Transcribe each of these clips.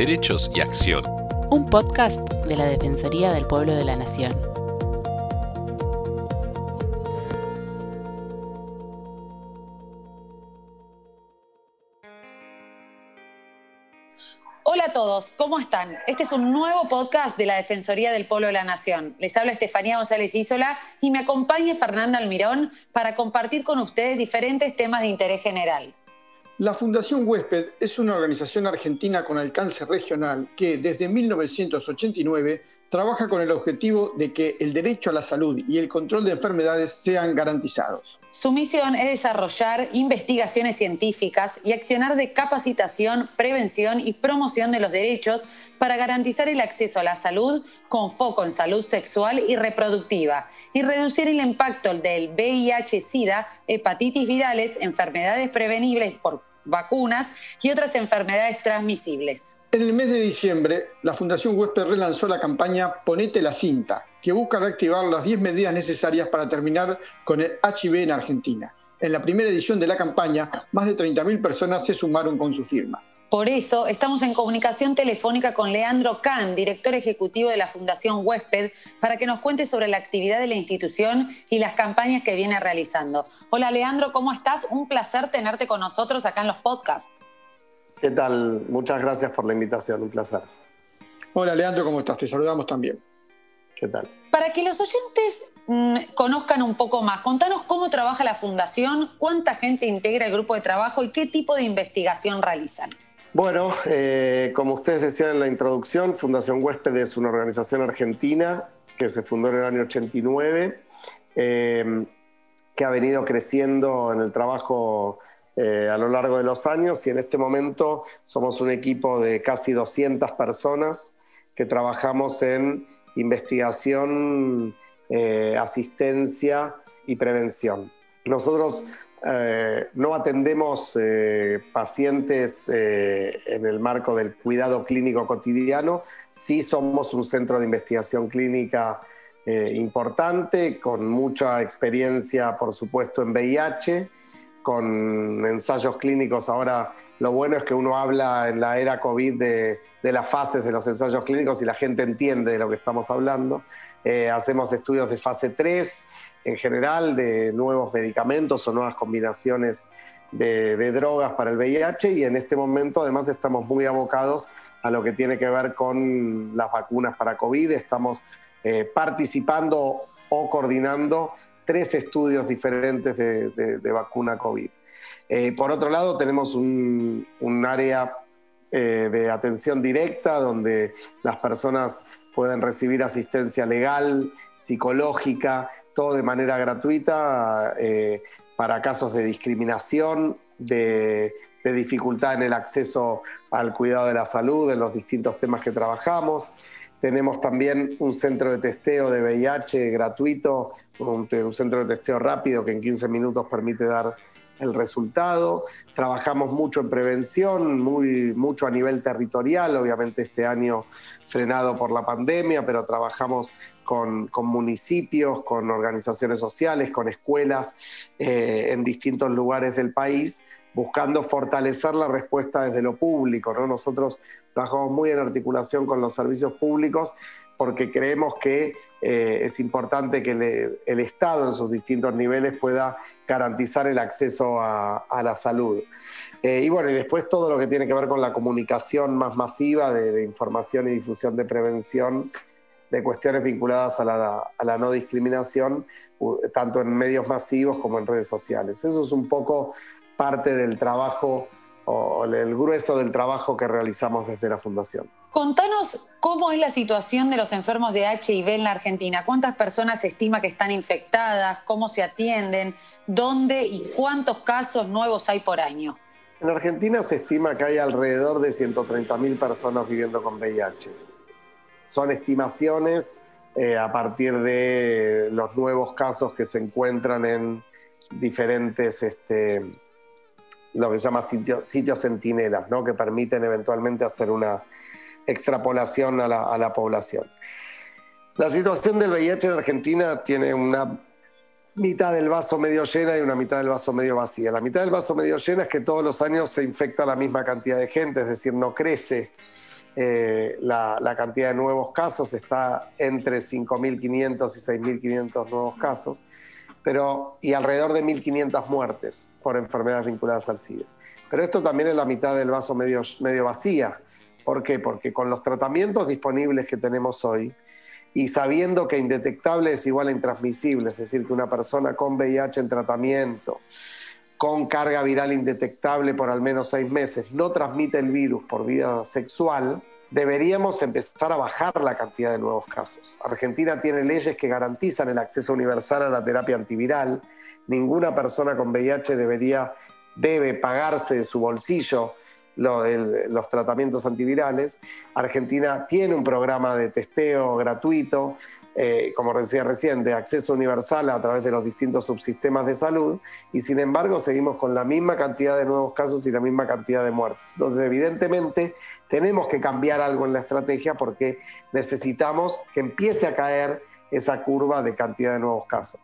Derechos y Acción. Un podcast de la Defensoría del Pueblo de la Nación. Hola a todos, ¿cómo están? Este es un nuevo podcast de la Defensoría del Pueblo de la Nación. Les habla Estefanía González Isola y me acompaña Fernanda Almirón para compartir con ustedes diferentes temas de interés general. La Fundación Huésped es una organización argentina con alcance regional que desde 1989 trabaja con el objetivo de que el derecho a la salud y el control de enfermedades sean garantizados. Su misión es desarrollar investigaciones científicas y accionar de capacitación, prevención y promoción de los derechos para garantizar el acceso a la salud con foco en salud sexual y reproductiva y reducir el impacto del VIH-Sida, hepatitis virales, enfermedades prevenibles por vacunas y otras enfermedades transmisibles. En el mes de diciembre, la Fundación Huésped relanzó la campaña Ponete la cinta, que busca reactivar las 10 medidas necesarias para terminar con el HIV en Argentina. En la primera edición de la campaña, más de 30.000 personas se sumaron con su firma. Por eso estamos en comunicación telefónica con Leandro Kahn, director ejecutivo de la Fundación Huésped, para que nos cuente sobre la actividad de la institución y las campañas que viene realizando. Hola Leandro, ¿cómo estás? Un placer tenerte con nosotros acá en los podcasts. ¿Qué tal? Muchas gracias por la invitación, un placer. Hola Leandro, ¿cómo estás? Te saludamos también. ¿Qué tal? Para que los oyentes mm, conozcan un poco más, contanos cómo trabaja la Fundación, cuánta gente integra el grupo de trabajo y qué tipo de investigación realizan. Bueno, eh, como ustedes decían en la introducción, Fundación Huésped es una organización argentina que se fundó en el año 89, eh, que ha venido creciendo en el trabajo eh, a lo largo de los años y en este momento somos un equipo de casi 200 personas que trabajamos en investigación, asistencia y prevención. Nosotros eh, no atendemos eh, pacientes eh, en el marco del cuidado clínico cotidiano, sí somos un centro de investigación clínica importante, con mucha experiencia, por supuesto, en VIH, con ensayos clínicos. Ahora, lo bueno es que uno habla en la era COVID de, de las fases de los ensayos clínicos y la gente entiende de lo que estamos hablando. hacemos estudios de fase 3 en general de nuevos medicamentos o nuevas combinaciones de, drogas para el VIH y en este momento además estamos muy abocados a lo que tiene que ver con las vacunas para COVID. Estamos eh, participando o coordinando tres estudios diferentes de, vacuna COVID. Eh, por otro lado, tenemos un, área eh, de atención directa donde las personas pueden recibir asistencia legal, psicológica, todo de manera gratuita eh, para casos de discriminación, de, dificultad en el acceso al cuidado de la salud, en los distintos temas que trabajamos. Tenemos también un centro de testeo de VIH gratuito, un, un, centro de testeo rápido que en 15 minutos permite dar el resultado. Trabajamos mucho en prevención, muy, mucho a nivel territorial, obviamente este año frenado por la pandemia, pero trabajamos con, municipios, con organizaciones sociales, con escuelas eh, en distintos lugares del país, buscando fortalecer la respuesta desde lo público. ¿no? Nosotros trabajamos muy en articulación con los servicios públicos porque creemos que eh, es importante que el Estado en sus distintos niveles pueda garantizar el acceso a, la salud. Eh, y bueno, y después todo lo que tiene que ver con la comunicación más masiva de, información y difusión de prevención de cuestiones vinculadas a la, no discriminación, tanto en medios masivos como en redes sociales. Eso es un poco parte del trabajo o el grueso del trabajo que realizamos desde la Fundación. Contanos cómo es la situación de los enfermos de HIV en la Argentina. ¿Cuántas personas se estima que están infectadas? ¿Cómo se atienden? ¿Dónde y cuántos casos nuevos hay por año? En Argentina se estima que hay alrededor de 130.000 personas viviendo con VIH. Son estimaciones eh, a partir de los nuevos casos que se encuentran en diferentes, este, lo que se llama sitios centinelas, ¿no? que permiten eventualmente hacer una extrapolación a la, población. La situación del VIH en Argentina tiene una mitad del vaso medio llena y una mitad del vaso medio vacía. La mitad del vaso medio llena es que todos los años se infecta la misma cantidad de gente, es decir, no crece eh, la, cantidad de nuevos casos está entre 5.500 y 6.500 nuevos casos, pero, y alrededor de 1.500 muertes por enfermedades vinculadas al SIDA. Pero esto también es la mitad del vaso medio, medio vacía. ¿Por qué? Porque con los tratamientos disponibles que tenemos hoy, y sabiendo que indetectable es igual a intransmisible, es decir, que una persona con VIH en tratamiento, con carga viral indetectable por al menos seis meses, no transmite el virus por vía sexual, deberíamos empezar a bajar la cantidad de nuevos casos. Argentina tiene leyes que garantizan el acceso universal a la terapia antiviral. Ninguna persona con VIH debería, debe pagarse de su bolsillo los tratamientos antivirales. Argentina tiene un programa de testeo gratuito, eh, como decía recién, de acceso universal a través de los distintos subsistemas de salud y sin embargo seguimos con la misma cantidad de nuevos casos y la misma cantidad de muertes. Entonces, evidentemente, tenemos que cambiar algo en la estrategia porque necesitamos que empiece a caer esa curva de cantidad de nuevos casos.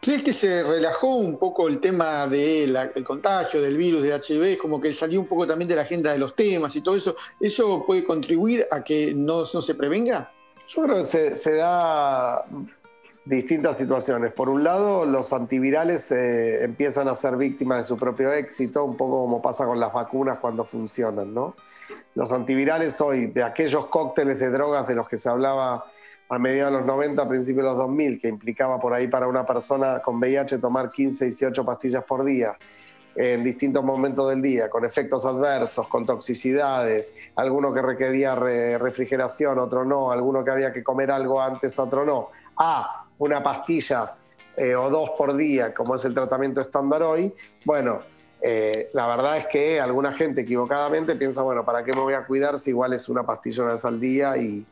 ¿Crees que se relajó un poco el tema del contagio del virus de HIV? Como que salió un poco también de la agenda de los temas y todo eso. ¿Eso puede contribuir a que no, se prevenga? Yo creo que se, se, da distintas situaciones. Por un lado, los antivirales eh, empiezan a ser víctimas de su propio éxito, un poco como pasa con las vacunas cuando funcionan, ¿no? Los antivirales hoy, de aquellos cócteles de drogas de los que se hablaba a mediados de los 90, a principios de los 2000, que implicaba por ahí para una persona con VIH tomar 15, 18 pastillas por día en distintos momentos del día, con efectos adversos, con toxicidades, alguno que requería refrigeración, otro no, alguno que había que comer algo antes, otro no, a una pastilla eh, o dos por día, como es el tratamiento estándar hoy, bueno, eh, la verdad es que alguna gente equivocadamente piensa, bueno, ¿para qué me voy a cuidar si igual es una pastilla una vez al día y,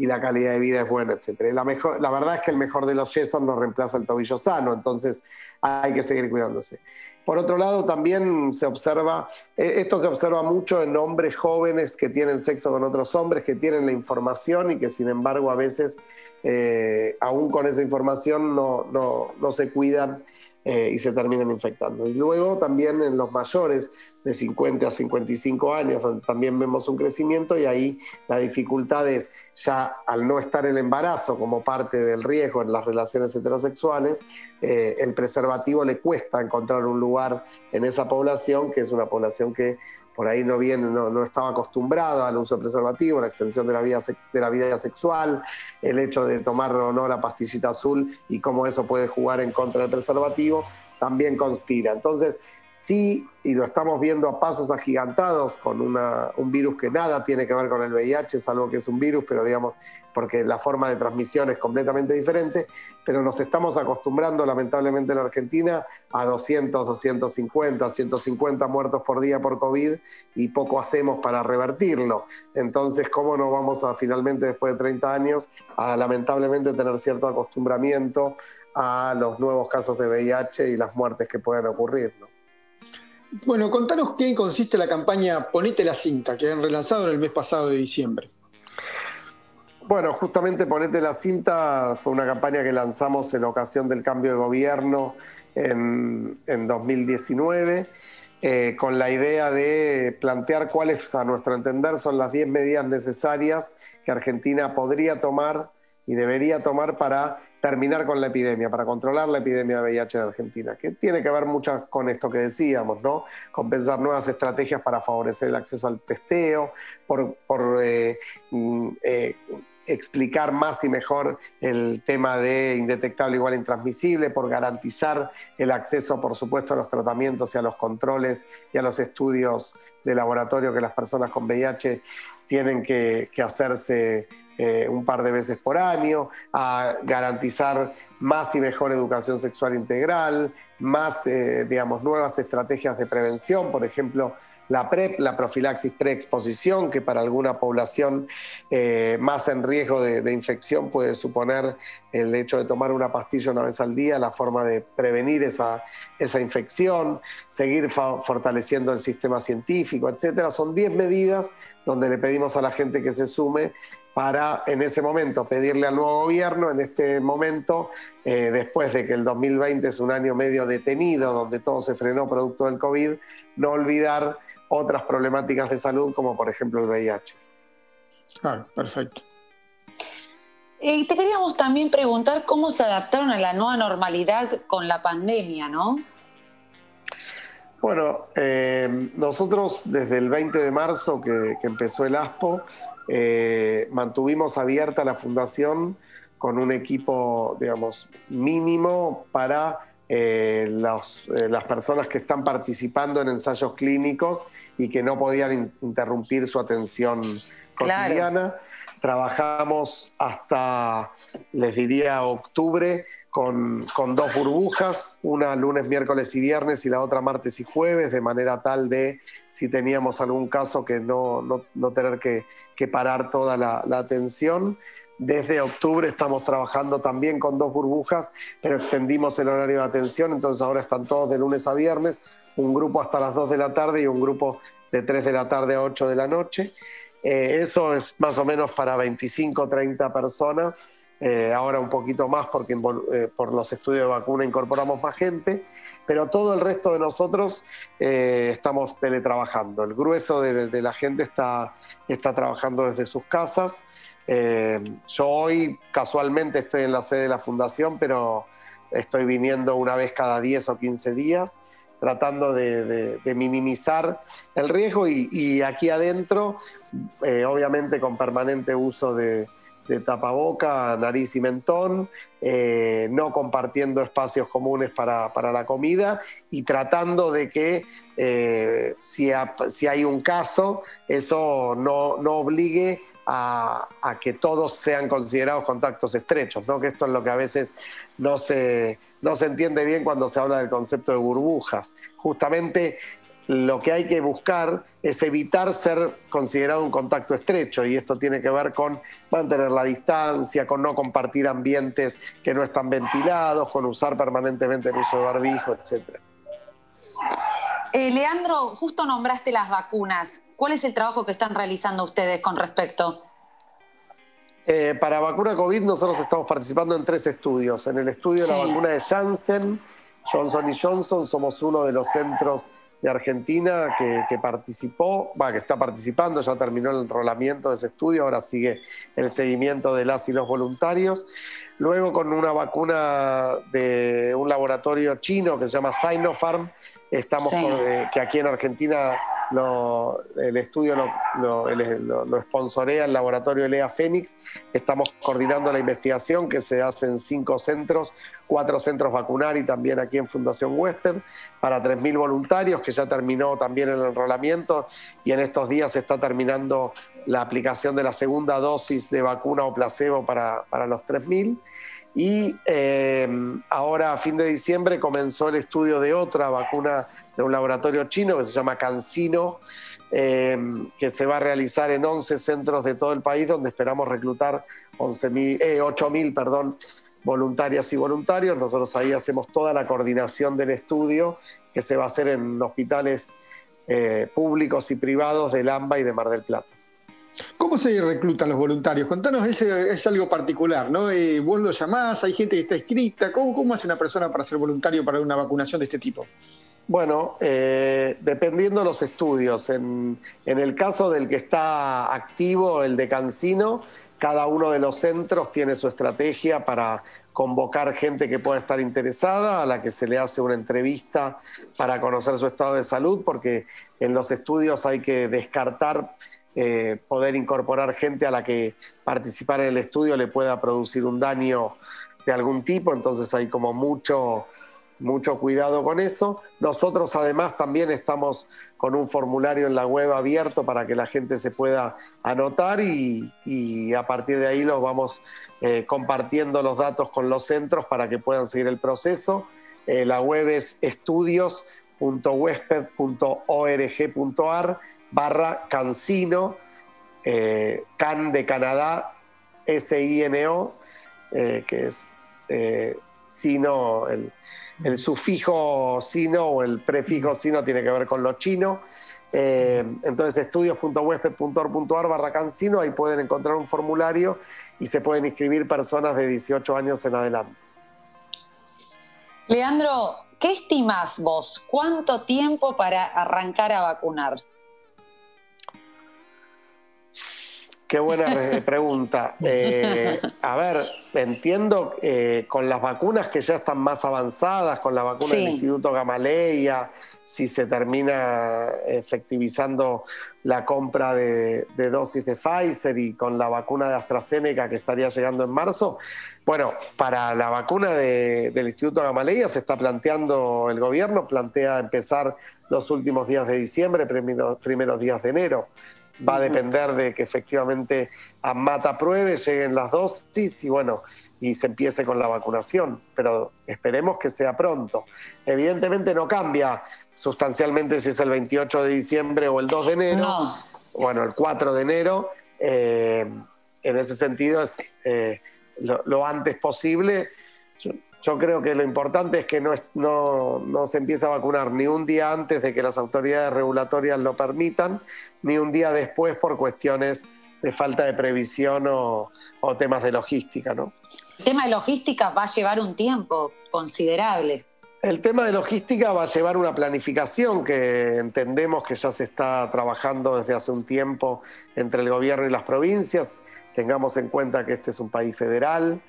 y la calidad de vida es buena, etc. La, mejor, la verdad es que el mejor de los yesos no reemplaza el tobillo sano, entonces hay que seguir cuidándose. Por otro lado, también se observa, eh, esto se observa mucho en hombres jóvenes que tienen sexo con otros hombres, que tienen la información y que sin embargo a veces, eh, aún con esa información, no, no, no se cuidan eh, y se terminan infectando. Y luego también en los mayores de 50 a 55 años, donde también vemos un crecimiento y ahí la dificultad es ya al no estar el embarazo como parte del riesgo en las relaciones heterosexuales, eh, el preservativo le cuesta encontrar un lugar en esa población, que es una población que por ahí no, viene, no, estaba acostumbrado al uso de preservativo, la extensión de la, vida, de la vida sexual, el hecho de tomar o no la pastillita azul y cómo eso puede jugar en contra del preservativo, también conspira. Entonces, sí, y lo estamos viendo a pasos agigantados con un virus que nada tiene que ver con el VIH, salvo que es un virus, pero digamos, porque la forma de transmisión es completamente diferente, pero nos estamos acostumbrando lamentablemente en Argentina a 200, 250, 150 muertos por día por COVID y poco hacemos para revertirlo. Entonces, ¿cómo no vamos a finalmente, después de 30 años, a lamentablemente tener cierto acostumbramiento a los nuevos casos de VIH y las muertes que pueden ocurrir? Bueno, contanos qué consiste la campaña Ponete la cinta, que han relanzado en el mes pasado de diciembre. Bueno, justamente Ponete la cinta fue una campaña que lanzamos en ocasión del cambio de gobierno en, 2019, eh, con la idea de plantear cuáles, a nuestro entender, son las 10 medidas necesarias que Argentina podría tomar y debería tomar para terminar con la epidemia, para controlar la epidemia de VIH en Argentina, que tiene que ver mucho con esto que decíamos, ¿no? Con pensar nuevas estrategias para favorecer el acceso al testeo, por, eh, mm, eh, explicar más y mejor el tema de indetectable igual intransmisible, por garantizar el acceso, por supuesto, a los tratamientos y a los controles y a los estudios de laboratorio que las personas con VIH tienen que hacerse eh, un par de veces por año, a garantizar más y mejor educación sexual integral, más, eh, digamos, nuevas estrategias de prevención, por ejemplo, la PrEP, la profilaxis preexposición, que para alguna población eh, más en riesgo de, infección puede suponer el hecho de tomar una pastilla una vez al día, la forma de prevenir esa, esa infección, seguir fortaleciendo el sistema científico, etcétera. Son 10 medidas donde le pedimos a la gente que se sume para en ese momento pedirle al nuevo gobierno, en este momento, eh, después de que el 2020 es un año medio detenido, donde todo se frenó producto del COVID, no olvidar otras problemáticas de salud como por ejemplo el VIH. Claro, perfecto. Y te queríamos también preguntar cómo se adaptaron a la nueva normalidad con la pandemia, ¿no? Bueno, eh, nosotros desde el 20 de marzo que, empezó el ASPO, eh, mantuvimos abierta la fundación con un equipo, digamos, mínimo para eh, las personas que están participando en ensayos clínicos y que no podían interrumpir su atención cotidiana. Trabajamos hasta, les diría, octubre con, dos burbujas, una lunes, miércoles y viernes y la otra martes y jueves, de manera tal de, si teníamos algún caso, que no, no, tener que, parar toda la, atención. Desde octubre estamos trabajando también con dos burbujas, pero extendimos el horario de atención, entonces ahora están todos de lunes a viernes, un grupo hasta las 2 de la tarde y un grupo de 3 de la tarde a 8 de la noche. Eh, eso es más o menos para 25 o 30 personas. Eh, ahora un poquito más porque eh, por los estudios de vacuna incorporamos más gente, pero todo el resto de nosotros estamos teletrabajando. El grueso de, la gente está, está, trabajando desde sus casas. yo hoy casualmente estoy en la sede de la fundación, pero estoy viniendo una vez cada 10 o 15 días tratando de, minimizar el riesgo y, aquí adentro, eh, obviamente con permanente uso de, tapaboca, nariz y mentón, eh, no compartiendo espacios comunes para, la comida y tratando de que eh, si, hay un caso, eso no, obligue a, que todos sean considerados contactos estrechos, ¿no? que esto es lo que a veces no se no se entiende bien cuando se habla del concepto de burbujas. Justamente lo que hay que buscar es evitar ser considerado un contacto estrecho y esto tiene que ver con mantener la distancia, con no compartir ambientes que no están ventilados, con usar permanentemente el uso de barbijo, etc. Eh, Leandro, justo nombraste las vacunas. ¿Cuál es el trabajo que están realizando ustedes con respecto? Eh, para vacuna COVID nosotros estamos participando en tres estudios. En el estudio de la vacuna de Janssen, Johnson Johnson, somos uno de los centros de Argentina que, participó, va, que está participando, ya terminó el enrolamiento de ese estudio, ahora sigue el seguimiento de las y los voluntarios. Luego con una vacuna de un laboratorio chino que se llama Sinopharm, estamos eh, que aquí en Argentina el estudio lo, lo, sponsorea el laboratorio Lea Fénix. Estamos coordinando la investigación que se hace en cinco centros, cuatro centros vacunar y también aquí en Fundación Huésped, para 3.000 voluntarios, que ya terminó también el enrolamiento y en estos días se está terminando la aplicación de la segunda dosis de vacuna o placebo para, para los 3.000. Y eh, ahora a fin de diciembre comenzó el estudio de otra vacuna de un laboratorio chino que se llama CanSino, eh, que se va a realizar en 11 centros de todo el país, donde esperamos reclutar 11 eh, 8.000 perdón, voluntarias y voluntarios. Nosotros ahí hacemos toda la coordinación del estudio que se va a hacer en hospitales públicos y privados de Lamba y de Mar del Plata. ¿Cómo se reclutan los voluntarios? Contanos, es, algo particular, ¿no? Eh, vos lo llamás, hay gente que está escrita. ¿Cómo, ¿Cómo hace una persona para ser voluntario para una vacunación de este tipo? Bueno, eh, dependiendo de los estudios. En, el caso del que está activo, el de Cancino, cada uno de los centros tiene su estrategia para convocar gente que pueda estar interesada, a la que se le hace una entrevista para conocer su estado de salud, porque en los estudios hay que descartar eh, poder incorporar gente a la que participar en el estudio le pueda producir un daño de algún tipo, entonces hay como mucho, mucho cuidado con eso. Nosotros además también estamos con un formulario en la web abierto para que la gente se pueda anotar y, a partir de ahí los vamos eh, compartiendo los datos con los centros para que puedan seguir el proceso. Eh, la web es estudios.huesped.org.ar barra Cancino, eh, Can de Canadá, S-I-N-O, eh, que es sino, el, sufijo sino o el prefijo sino tiene que ver con lo chino. entonces, estudios.huesped.org.ar barra Cancino, ahí pueden encontrar un formulario y se pueden inscribir personas de 18 años en adelante. Leandro, ¿qué estimas vos? ¿Cuánto tiempo para arrancar a vacunar? Qué buena pregunta. Eh, a ver, entiendo eh, con las vacunas que ya están más avanzadas, con la vacuna del Instituto Gamaleya, si se termina efectivizando la compra de, dosis de Pfizer y con la vacuna de AstraZeneca que estaría llegando en marzo. Bueno, para la vacuna del Instituto Gamaleya se está planteando, el gobierno plantea empezar los últimos días de diciembre, primeros días de enero va a depender de que efectivamente a mata pruebe, lleguen las dosis y bueno, y se empiece con la vacunación, pero esperemos que sea pronto. Evidentemente no cambia sustancialmente si es el 28 de diciembre o el 2 de enero, bueno, el 4 de enero, eh, en ese sentido es eh, lo, antes posible. Yo, creo que lo importante es que no, no, no se empiece a vacunar ni un día antes de que las autoridades regulatorias lo permitan, ni un día después por cuestiones de falta de previsión o, temas de logística, ¿no? El tema de logística va a llevar un tiempo considerable. El tema de logística va a llevar una planificación que entendemos que ya se está trabajando desde hace un tiempo entre el gobierno y las provincias. Tengamos en cuenta que este es un país federal,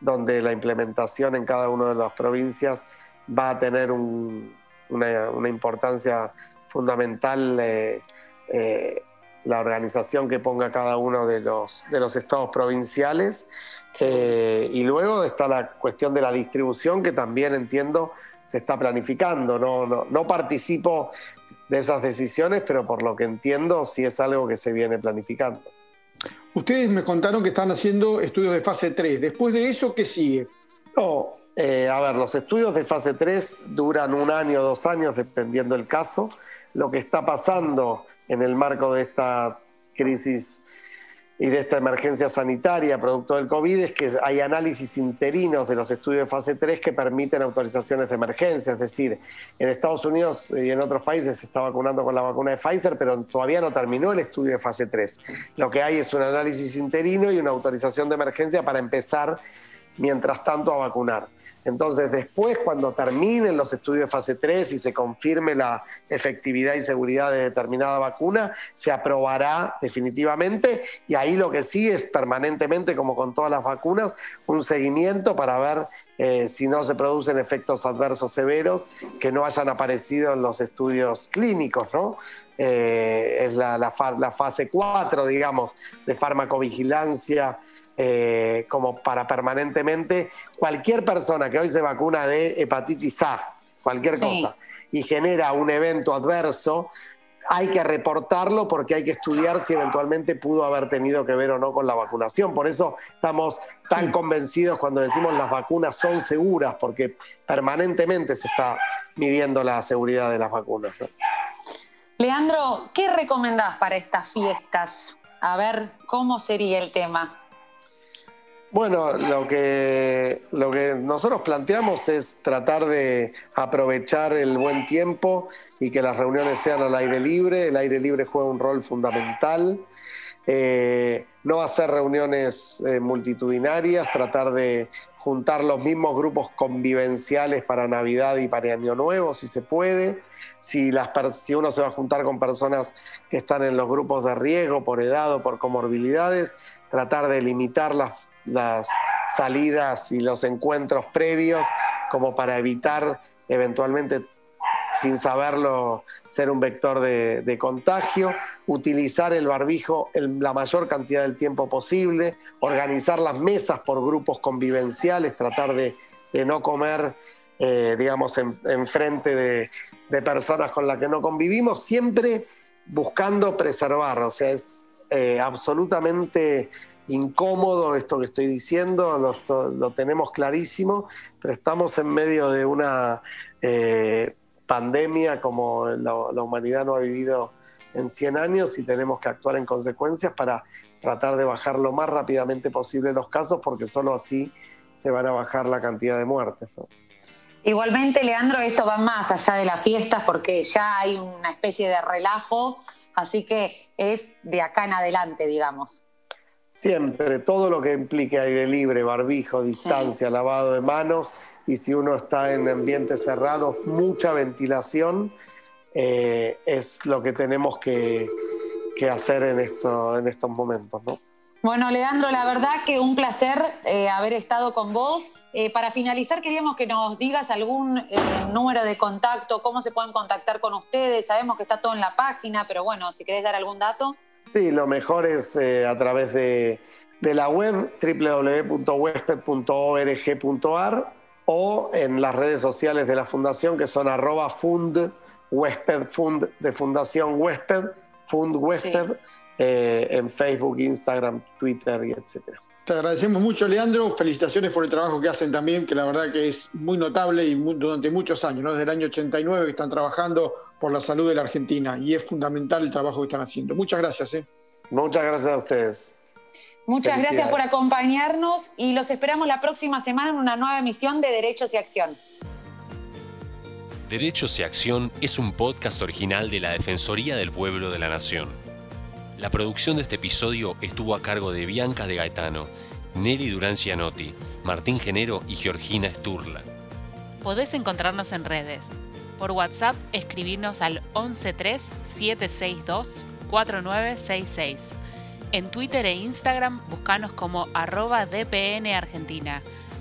donde la implementación en cada una de las provincias va a tener una, importancia fundamental. Eh, eh, la organización que ponga cada uno de los, de los estados provinciales. Eh, y luego está la cuestión de la distribución que también entiendo se está planificando. No, no, no participo de esas decisiones, pero por lo que entiendo sí es algo que se viene planificando. Ustedes me contaron que están haciendo estudios de fase 3. Después de eso, ¿qué sigue? No, eh, a ver, los estudios de fase 3 duran un año, dos años, dependiendo del caso. Lo que está pasando en el marco de esta crisis y de esta emergencia sanitaria producto del COVID es que hay análisis interinos de los estudios de fase 3 que permiten autorizaciones de emergencia. Es decir, en Estados Unidos y en otros países se está vacunando con la vacuna de Pfizer, pero todavía no terminó el estudio de fase 3. Lo que hay es un análisis interino y una autorización de emergencia para empezar, mientras tanto, a vacunar. Entonces, después, cuando terminen los estudios de fase 3 y se confirme la efectividad y seguridad de determinada vacuna, se aprobará definitivamente y ahí lo que sigue es permanentemente, como con todas las vacunas, un seguimiento para ver eh, si no se producen efectos adversos severos que no hayan aparecido en los estudios clínicos, ¿no? Eh, es la, la fase 4, digamos, de farmacovigilancia eh, como para permanentemente, cualquier persona que hoy se vacuna de hepatitis A, cualquier cosa, y genera un evento adverso, hay que reportarlo porque hay que estudiar si eventualmente pudo haber tenido que ver o no con la vacunación. Por eso estamos tan convencidos cuando decimos las vacunas son seguras, porque permanentemente se está midiendo la seguridad de las vacunas. Leandro, ¿qué recomendás para estas fiestas? A ver, ¿cómo sería el tema? Bueno, lo que, lo que nosotros planteamos es tratar de aprovechar el buen tiempo y que las reuniones sean al aire libre. El aire libre juega un rol fundamental. Eh, no hacer reuniones eh, multitudinarias, tratar de juntar los mismos grupos convivenciales para Navidad y para Año Nuevo, si se puede. Si, las, si uno se va a juntar con personas que están en los grupos de riesgo por edad o por comorbilidades, tratar de limitar las las salidas y los encuentros previos como para evitar eventualmente sin saberlo ser un vector de, contagio, utilizar el barbijo en la mayor cantidad del tiempo posible, organizar las mesas por grupos convivenciales, tratar de, no comer, eh, digamos, en, frente de, personas con las que no convivimos, siempre buscando preservar, o sea, es eh, absolutamente incómodo esto que estoy diciendo, lo, tenemos clarísimo, pero estamos en medio de una eh, pandemia como la, humanidad no ha vivido en 100 años y tenemos que actuar en consecuencias para tratar de bajar lo más rápidamente posible los casos, porque solo así se van a bajar la cantidad de muertes. Igualmente, Leandro, esto va más allá de las fiestas porque ya hay una especie de relajo, así que es de acá en adelante, digamos. Siempre, todo lo que implique aire libre, barbijo, distancia, lavado de manos y si uno está en ambientes cerrados, mucha ventilación, eh, es lo que tenemos que, hacer en, esto, en estos momentos. ¿no? Bueno, Leandro, la verdad que un placer eh, haber estado con vos. Eh, para finalizar, queríamos que nos digas algún eh, número de contacto, cómo se pueden contactar con ustedes. Sabemos que está todo en la página, pero bueno, si querés dar algún dato. Sí, lo mejor es a través de, de la web www.huesped.org.ar o en las redes sociales de la Fundación que son arroba fund, huésped, fund de Fundación Huésped, fund huésped. Eh, en Facebook, Instagram, Twitter y etcétera. Te agradecemos mucho, Leandro. Felicitaciones por el trabajo que hacen también, que la verdad que es muy notable y durante muchos años, ¿no? desde el año 89 que están trabajando por la salud de la Argentina y es fundamental el trabajo que están haciendo. Muchas gracias. ¿eh? Muchas gracias a ustedes. Muchas gracias por acompañarnos y los esperamos la próxima semana en una nueva emisión de Derechos y Acción. Derechos y Acción es un podcast original de la Defensoría del Pueblo de la Nación. La producción de este episodio estuvo a cargo de Bianca de Gaetano, Nelly Durán Cianotti, Martín Genero y Georgina Sturla. Podés encontrarnos en redes. Por WhatsApp, escribirnos al 113-762-4966. En Twitter e Instagram, buscanos como arroba DPN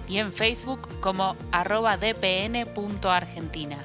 y en Facebook como arroba dpn.argentina.